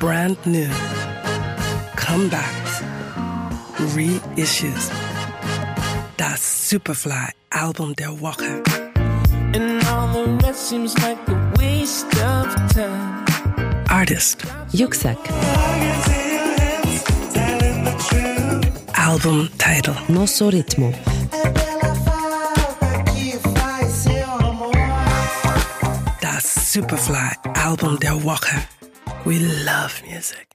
brand new, comebacks, reissues. That Superfly album, Der Walker. And all the rest seems like a waste of time. Artist, Yüksek album title. Nosso ritmo That Superfly album, Der Walker. We love music.